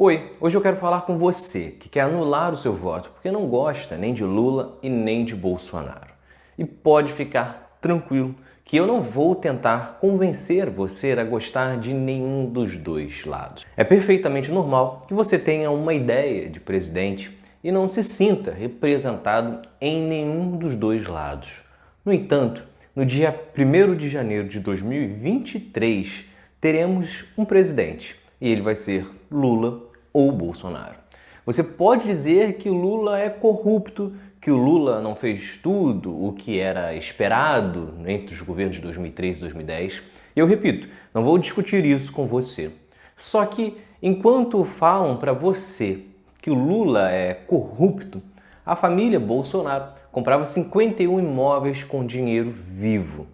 Oi, hoje eu quero falar com você que quer anular o seu voto porque não gosta nem de Lula e nem de Bolsonaro. E pode ficar tranquilo que eu não vou tentar convencer você a gostar de nenhum dos dois lados. É perfeitamente normal que você tenha uma ideia de presidente e não se sinta representado em nenhum dos dois lados. No entanto, no dia 1 de janeiro de 2023, teremos um presidente e ele vai ser Lula ou Bolsonaro. Você pode dizer que o Lula é corrupto, que o Lula não fez tudo o que era esperado entre os governos de 2003 e 2010. E eu repito, não vou discutir isso com você. Só que enquanto falam para você que o Lula é corrupto, a família Bolsonaro comprava 51 imóveis com dinheiro vivo.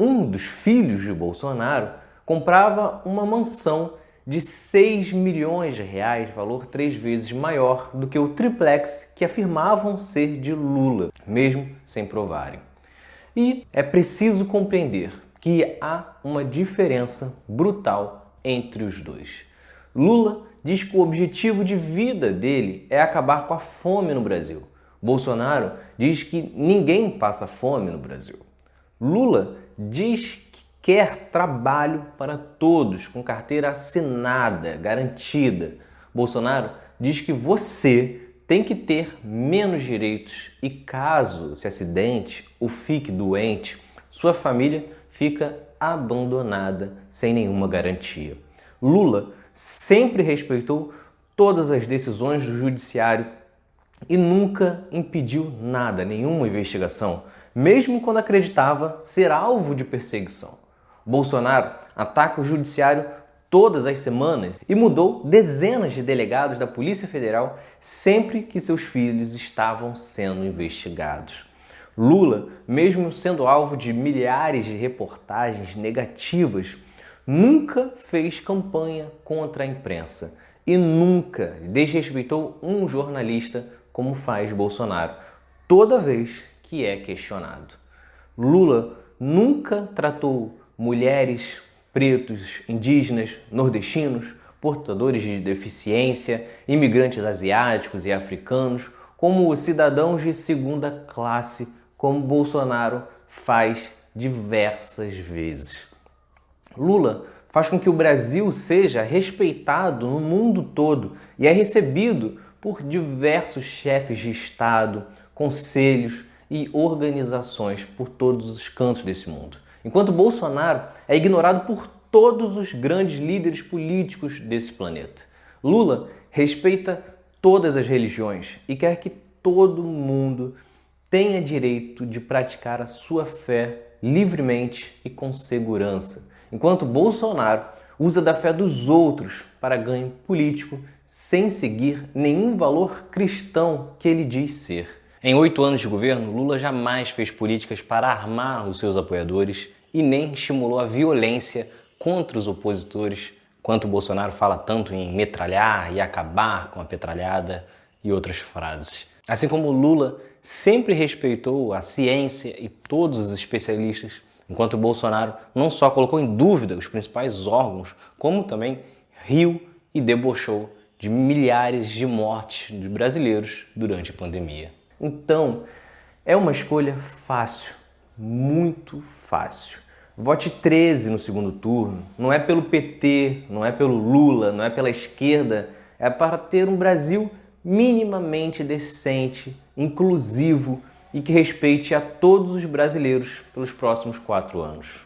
Um dos filhos de Bolsonaro comprava uma mansão de 6 milhões de reais, valor três vezes maior do que o triplex que afirmavam ser de Lula, mesmo sem provarem. E é preciso compreender que há uma diferença brutal entre os dois. Lula diz que o objetivo de vida dele é acabar com a fome no Brasil. Bolsonaro diz que ninguém passa fome no Brasil. Lula diz que quer trabalho para todos, com carteira assinada, garantida. Bolsonaro diz que você tem que ter menos direitos e caso se acidente ou fique doente, sua família fica abandonada sem nenhuma garantia. Lula sempre respeitou todas as decisões do judiciário e nunca impediu nada, nenhuma investigação, mesmo quando acreditava ser alvo de perseguição. Bolsonaro ataca o judiciário todas as semanas e mudou dezenas de delegados da Polícia Federal sempre que seus filhos estavam sendo investigados. Lula, mesmo sendo alvo de milhares de reportagens negativas, nunca fez campanha contra a imprensa e nunca desrespeitou um jornalista como faz Bolsonaro toda vez que é questionado. Lula nunca tratou mulheres, pretos, indígenas, nordestinos, portadores de deficiência, imigrantes asiáticos e africanos como cidadãos de segunda classe, como Bolsonaro faz diversas vezes. Lula faz com que o Brasil seja respeitado no mundo todo e é recebido por diversos chefes de Estado, conselhos e organizações por todos os cantos desse mundo enquanto Bolsonaro é ignorado por todos os grandes líderes políticos desse planeta. Lula respeita todas as religiões e quer que todo mundo tenha direito de praticar a sua fé livremente e com segurança, enquanto Bolsonaro usa da fé dos outros para ganho político sem seguir nenhum valor cristão que ele diz ser. Em oito anos de governo, Lula jamais fez políticas para armar os seus apoiadores e nem estimulou a violência contra os opositores, quanto Bolsonaro fala tanto em metralhar e acabar com a petralhada e outras frases. Assim como Lula sempre respeitou a ciência e todos os especialistas, enquanto Bolsonaro não só colocou em dúvida os principais órgãos, como também riu e debochou de milhares de mortes de brasileiros durante a pandemia. Então, é uma escolha fácil, muito fácil. Vote 13 no segundo turno. Não é pelo PT, não é pelo Lula, não é pela esquerda. É para ter um Brasil minimamente decente, inclusivo e que respeite a todos os brasileiros pelos próximos quatro anos.